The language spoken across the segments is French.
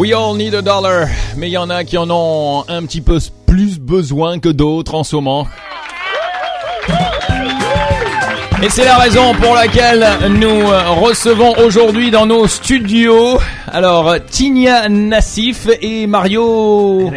We all need a dollar, mais il y en a qui en ont un petit peu plus besoin que d'autres en ce moment. Et c'est la raison pour laquelle nous euh, recevons aujourd'hui dans nos studios, alors Tinia Nassif et Mario...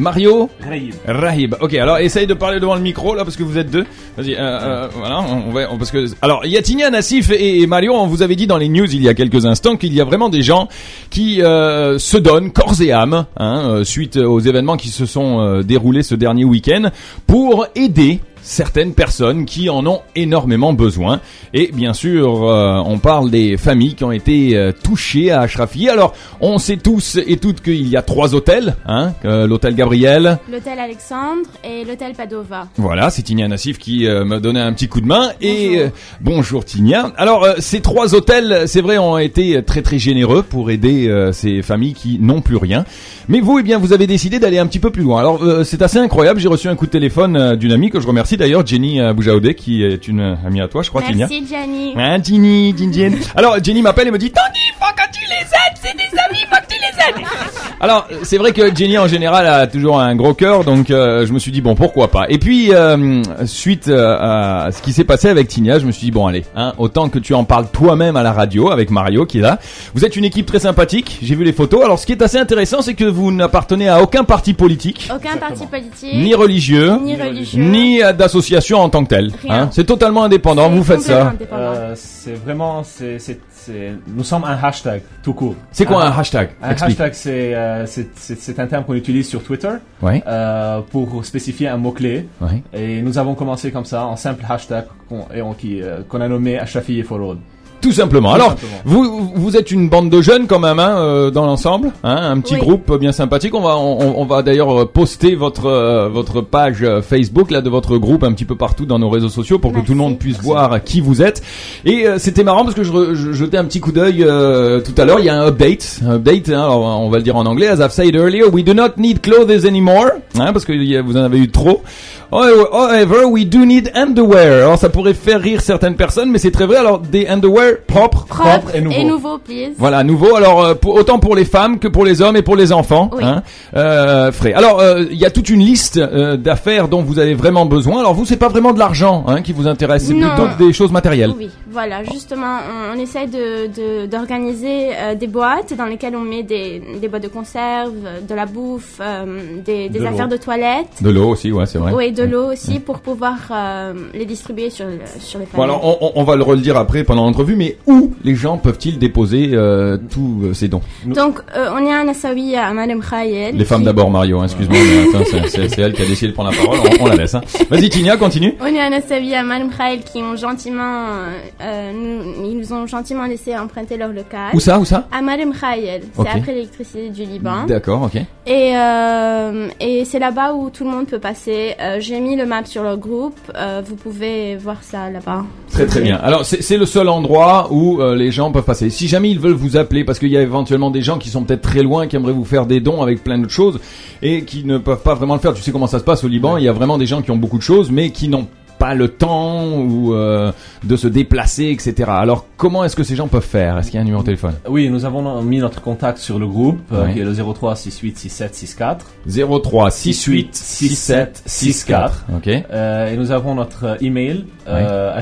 Mario Raïb. Rahib. Ok, alors essaye de parler devant le micro là parce que vous êtes deux. Vas-y, euh, euh, voilà, on va, on- parce que alors il y a Tinia Nassif et, et Mario. On vous avait dit dans les news il y a quelques instants qu'il y a vraiment des gens qui euh, se donnent corps et âme hein, euh, suite aux événements qui se sont déroulés ce dernier week-end pour aider certaines personnes qui en ont énormément besoin. Et bien sûr, euh, on parle des familles qui ont été euh, touchées à Ashrafi. Alors, on sait tous et toutes qu'il y a trois hôtels, hein, euh, l'hôtel Gabriel, L'hôtel Alexandre et l'hôtel Padova. voilà, c'est Tinia Nassif qui m'a donné un petit coup de main. Et bonjour Tinia. Alors ces trois hôtels, c'est vrai, ont été très très généreux pour aider ces familles qui n'ont plus rien. Mais vous, eh bien, vous avez décidé d'aller un petit peu plus loin. Alors c'est assez incroyable. J'ai reçu un coup de téléphone d'une amie que je remercie d'ailleurs, Jenny euh, Boujaoudé, qui est une amie à toi, je crois. Merci. Hein, Jenny, Jenny, Jenny. Alors, Jenny m'appelle et me dit, Tony, faut que tu les aides, c'est des amis, faut que les aides. Alors, c'est vrai que Jenny, en général, a toujours un gros cœur, donc euh, je me suis dit, bon, pourquoi pas. Et puis, euh, suite euh, à ce qui s'est passé avec Tinia, je me suis dit, bon, allez, hein, autant que tu en parles toi-même à la radio, avec Mario qui est là. Vous êtes une équipe très sympathique, j'ai vu les photos. Alors, ce qui est assez intéressant, c'est que vous n'appartenez à aucun parti politique, Aucun parti politique. ni religieux, ni religieux. ni euh, d'association en tant que telle. Hein. C'est totalement indépendant, vous faites ça. Euh, c'est vraiment, c'est- nous sommes un hashtag tout court. C'est quoi Un- un hashtag? Un Explique. hashtag, c'est, euh, c'est, un terme qu'on utilise sur Twitter Ouais. euh, pour spécifier un mot-clé. Ouais. Et nous avons commencé comme ça, en simple hashtag qu'on, euh, a nommé Ashafi et. Tout simplement. Tout Alors, simplement. vous vous êtes une bande de jeunes quand même hein, euh, dans l'ensemble, hein, un petit Oui. groupe bien sympathique. On va on, on va d'ailleurs euh, poster votre euh, votre page Facebook là de votre groupe un petit peu partout dans nos réseaux sociaux pour que tout le monde puisse voir qui vous êtes. Et euh, c'était marrant parce que je, re- je jetais un petit coup d'œil euh, tout à l'heure. Il y a un update, un update. Hein, alors on va le dire en anglais. As I've said earlier, we do not need clothes anymore, hein, parce que il y a- vous en avez eu trop. However, we do need underwear. Alors ça pourrait faire rire certaines personnes, mais c'est très vrai. Alors des underwear Propre et nouveau. please. Voilà, nouveau. Alors euh, pour- autant pour les femmes que pour les hommes et pour les enfants. Oui. Hein, euh, frais. Alors euh, il y a toute une liste d'affaires dont vous avez vraiment besoin. Alors vous, c'est pas vraiment de l'argent hein, qui vous intéresse, c'est plutôt des choses matérielles. Oui, voilà, justement, on, on essaye de, de- d'organiser des boîtes dans lesquelles on met des, des boîtes de conserve, de la bouffe, des, des De affaires de toilette. De l'eau aussi, ouais, c'est vrai. Oui, de l'eau aussi pour pouvoir euh, les distribuer sur, sur les Bon familles. alors on, on- on va le redire après pendant l'entrevue, mais où les gens peuvent-ils déposer euh, tous euh, ces dons? Donc, euh, on est à Nassawi à Madame Khayel. Les femmes d'abord, Mario. hein, Excuse-moi, c'est- elle qui a décidé de prendre la parole. On, on la laisse. Hein. Vas-y, Tinia, continue. On est à Nassawi à Madame Khayel qui ont gentiment, nous, ils nous ont gentiment laissé emprunter leur local. Où ça, où ça? À Madame Khayel, c'est après l'électricité du Liban. D'accord, ok. Et, et c'est là-bas où tout le monde peut passer. J'ai mis le map sur leur groupe. Vous pouvez voir ça là-bas. Très très bien. Alors c'est le seul endroit où euh, les gens peuvent passer. Si jamais ils veulent vous appeler, parce qu'il y a éventuellement des gens qui sont peut-être très loin, qui aimeraient vous faire des dons avec plein d'autres choses et qui ne peuvent pas vraiment le faire. Tu sais comment ça se passe au Liban. Il y a vraiment des gens qui ont beaucoup de choses, mais qui n'ont pas le temps ou euh, de se déplacer, etc. Alors comment est-ce que ces gens peuvent faire? Est-ce qu'il y a un numéro de téléphone? Oui, nous avons mis notre contact sur le groupe, euh, Ouais. qui est le 03 68 67 64. 03 68 67 64. Ok, Euh, et nous avons notre euh, email, euh,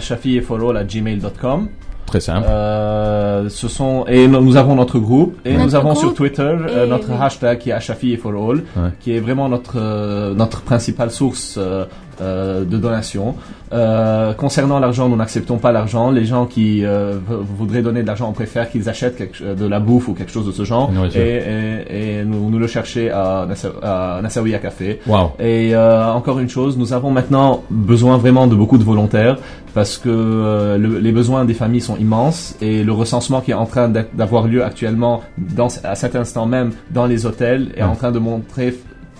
gmail.com. très simple. Euh, ce sont et nous nous avons notre groupe et Notre nous avons sur Twitter euh, notre oui. hashtag qui est Ashafi et for all, Ouais. qui est vraiment notre euh, notre principale source euh, de donation. Euh, concernant l'argent, nous n'acceptons pas l'argent. Les gens qui euh, voudraient donner de l'argent, on préfère qu'ils achètent quelque, de la bouffe ou quelque chose de ce genre et, nourriture. et, et nous, nous le chercher à, à Nassaouia Café. Waouh. Et encore une chose, nous avons maintenant besoin vraiment de beaucoup de volontaires parce que le- les besoins des familles sont immenses et le recensement qui est en train d'avoir lieu actuellement dans, à cet instant même dans les hôtels est Ouais. en train de montrer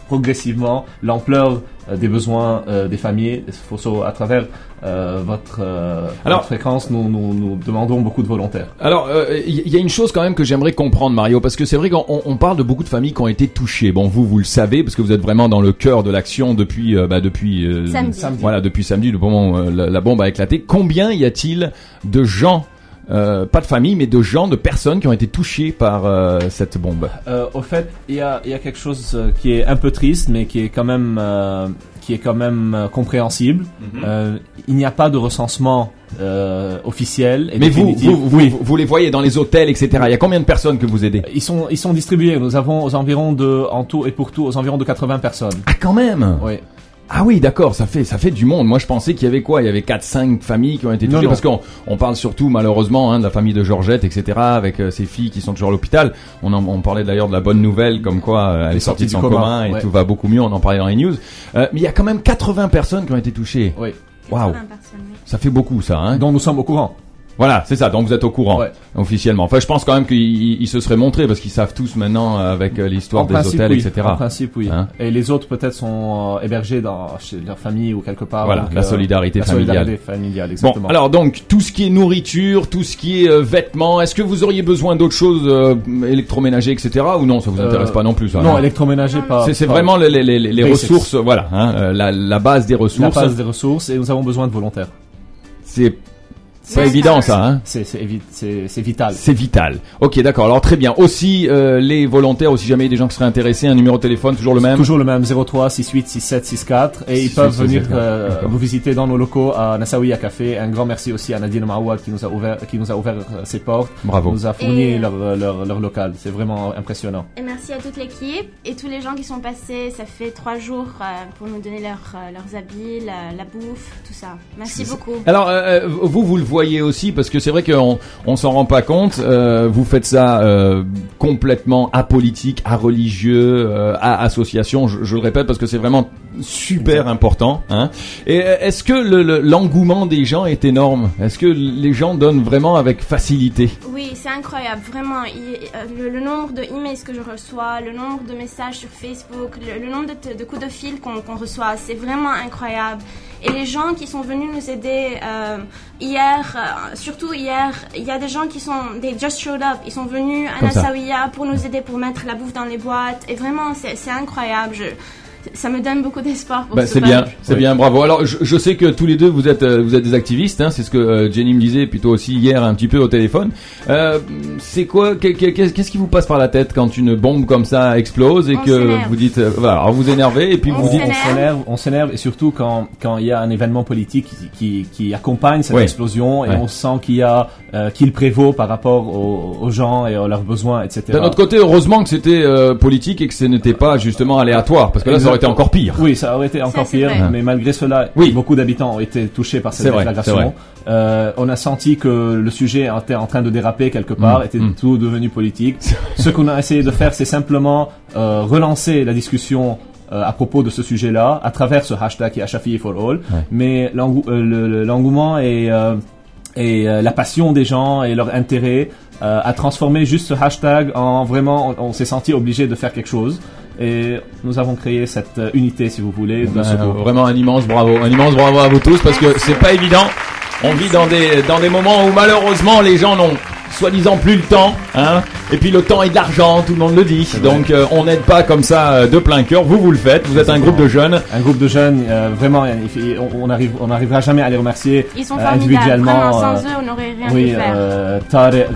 progressivement l'ampleur euh, des besoins euh, des familles. Faut- à travers euh, votre, euh, Alors- votre fréquence, nous, nous, nous demandons beaucoup de volontaires. Alors, euh, il y a une chose quand même que j'aimerais comprendre, Mario, parce que c'est vrai qu'on on parle de beaucoup de familles qui ont été touchées. Bon, vous, vous le savez, parce que vous êtes vraiment dans le cœur de l'action depuis, euh, bah, depuis euh, Samedi. Samedi. Voilà, depuis samedi, le moment où euh, la, la bombe a éclaté. Combien y a-t-il de gens euh, pas de famille, mais de gens, de personnes qui ont été touchées par euh, cette bombe. Euh, au fait, il y a, y a quelque chose euh, qui est un peu triste, mais qui est quand même, euh, qui est quand même euh, compréhensible. Mhm. Euh, il n'y a pas de recensement euh, officiel et Mais vous, vous, vous, vous les voyez dans les hôtels, etc. Il y a combien de personnes que vous aidez? Ils sont, ils sont distribués. Nous avons aux environs de, en tout et pour tout, aux environs de 80 personnes. Ah, quand même Oui. Ah oui, d'accord, ça fait ça fait du monde. Moi, je pensais qu'il y avait quoi? Il y avait 4 5 familles qui ont été touchées non. parce qu'on on parle surtout malheureusement hein, de la famille de Georgette, etc. Avec euh, ses filles qui sont toujours à l'hôpital. On, en, on parlait d'ailleurs de la bonne nouvelle, comme quoi euh, elle est sortie de du son coma, coma et ouais. tout va beaucoup mieux. On en parlait dans les news. Euh, mais il y a quand même 80 personnes qui ont été touchées. Oui. Waouh, 80 personnes, oui. ça fait beaucoup ça. Hein? Dont nous sommes au courant. Voilà, c'est ça. Donc vous êtes au courant Ouais. officiellement. Enfin, je pense quand même qu'ils ils se seraient montrés parce qu'ils savent tous maintenant euh, avec euh, l'histoire des principe, hôtels, oui. etc. En principe, oui. Hein et les autres peut-être sont euh, hébergés dans chez leur famille ou quelque part. Voilà, Donc, la solidarité la familiale. solidarité familiale, Bon, exactement. alors donc tout ce qui est nourriture, tout ce qui est euh, vêtements, est-ce que vous auriez besoin d'autres choses euh, électroménager, etc. ou non, ça vous intéresse pas non plus non, hein électroménager pas. C'est vraiment les, les, les, les Basics. ressources, voilà, hein, la, la base des la ressources. base des ressources et nous avons besoin de volontaires. C'est pas Ouais, évident ça- hein. C'est c'est évi- c'est c'est vital. C'est vital. Ok, d'accord. Alors très bien. Aussi euh, les volontaires, aussi jamais il y a des gens qui seraient intéressés, un numéro de téléphone toujours le même? Toujours le même 03 68 67 64 et ils 68, peuvent venir 64, euh, nous visiter dans nos locaux à Nassaouia Café. Un grand merci aussi à Nadine Maouad qui nous a ouvert qui nous a ouvert euh, ses portes, Bravo. nous a fourni Et- leur, leur leur local. C'est vraiment impressionnant. Et merci à toute l'équipe et tous les gens qui sont passés. Ça fait trois jours euh, pour nous donner leur, leurs habits, la, la bouffe, tout ça. Merci beaucoup. Alors vous vous le voyez aussi parce que c'est vrai qu'on on s'en rend pas compte. euh, vous faites ça euh, complètement apolitique, à religieux, euh, à association. Je le répète parce que c'est vraiment super important. Hein. Et euh, est-ce que le- le- l'engouement des gens est énorme? Est-ce que les gens donnent vraiment avec facilité? Oui, c'est incroyable, vraiment. Il- euh, le, le nombre de emails que je reçois, le nombre de messages sur Facebook, le, nombre de, coups de fil qu'on reçoit, c'est vraiment incroyable. Et les gens qui sont venus nous aider euh, hier, euh, surtout hier, il y a des gens qui sont, they just showed up, ils sont venus à. Nassauia pour nous aider pour mettre la bouffe dans les boîtes. Et vraiment, c'est c'est incroyable. Je, ça me donne beaucoup d'espoir pour Bah, ce c'est bien, peuple. c'est Oui. bien, bravo. Alors, je, je sais que tous les deux vous êtes euh, vous êtes des activistes, hein, c'est ce que euh, Jenny me disait plutôt aussi hier un petit peu au téléphone. Euh, c'est quoi que- que- Qu'est-ce qui vous passe par la tête quand une bombe comme ça explose et On que vous dites, euh, voilà, alors vous énervez et puis On vous dites, on s'énerve. on s'énerve et surtout quand quand il y a un événement politique qui qui, qui accompagne cette explosion et Ouais. on sent qu'il y a euh, qu'il prévaut par rapport aux, aux gens et à leurs besoins, etc. d'un autre côté, heureusement que c'était euh, politique et que ce n'était pas justement aléatoire, parce que là, ça aurait été encore pire. Oui, ça aurait été encore pire, vrai. mais malgré cela, Oui. beaucoup d'habitants ont été touchés par cette vrai. Euh, on a senti que le sujet était en train de déraper quelque part, Mm, était mm. tout devenu politique. Ce qu'on a essayé de faire, c'est simplement euh, relancer la discussion euh, à propos de ce sujet-là à travers ce hashtag qui est Shafi for All. Ouais. Mais euh, le- le- l'engouement et, euh, et euh, la passion des gens et leur intérêt euh, a transformé juste ce hashtag en vraiment, on, on s'est senti obligé de faire quelque chose. Et nous avons créé cette euh, unité, si vous voulez, de Ben, vraiment un immense bravo, un immense bravo à vous tous parce que c'est pas évident. On vit dans des dans des moments où malheureusement les gens n'ont soi-disant plus le temps, hein. Et puis le temps est de l'argent, tout le monde le dit. Donc euh, on n'aide pas comme ça euh, de plein cœur. Vous vous le faites. Vous êtes un groupe de jeunes. Un groupe de jeunes, euh, vraiment, il on, arrive, on n'arrivera jamais à les remercier Ils sont euh, formidables. individuellement. Vraiment, sans eux, on n'aurait rien oui, faire. euh,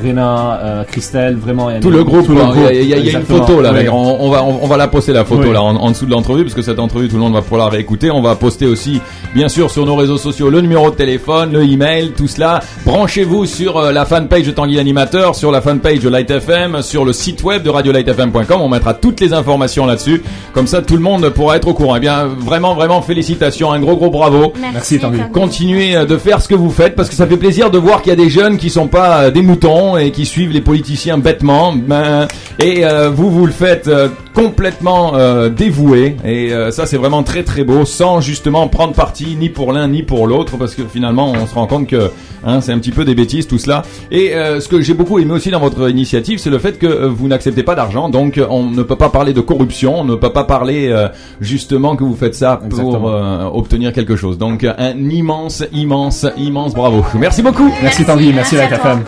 Rena, euh, Christelle, vraiment. il y a Tout le groupe. tout le quoi. Il y a- groupe, il y, a- il y a une exactement. photo là. Oui. on, on va on, on va la poster la photo Oui. là en, en dessous de l'entrevue parce que cette entrevue tout le monde va pouvoir la réécouter. On va poster aussi bien sûr sur nos réseaux sociaux le numéro de téléphone, le email, tout cela. Branchez-vous sur euh, la fanpage de Tanguy Animateur, sur la fanpage de Light FM, sur le site web de radiolightfm.com. On mettra toutes les informations là-dessus. Comme ça tout le monde pourra être au courant. Eh bien vraiment vraiment félicitations, un gros gros bravo. Merci, Tanguy. Continuez euh, de faire ce que vous faites parce que ça fait plaisir de voir qu'il y a des jeunes qui sont pas euh, des moutons et qui suivent les politiciens bêtement. Ben, et euh, vous vous le faites euh, complètement euh, dévoué et euh, ça c'est vraiment très très beau sans justement prendre parti ni pour l'un ni pour l'autre parce que finalement on se rend compte que hein, c'est un petit peu des bêtises tout cela. Et euh, ce que j'ai beaucoup aimé aussi dans votre initiative c'est le fait que euh, vous n'acceptez pas d'argent donc euh, on ne peut pas parler de corruption, on ne peut pas parler euh, justement que vous faites ça pour euh, obtenir quelque chose. Donc un immense, immense, immense bravo. Merci beaucoup. Merci Tanguy, merci, Merci à la. FM.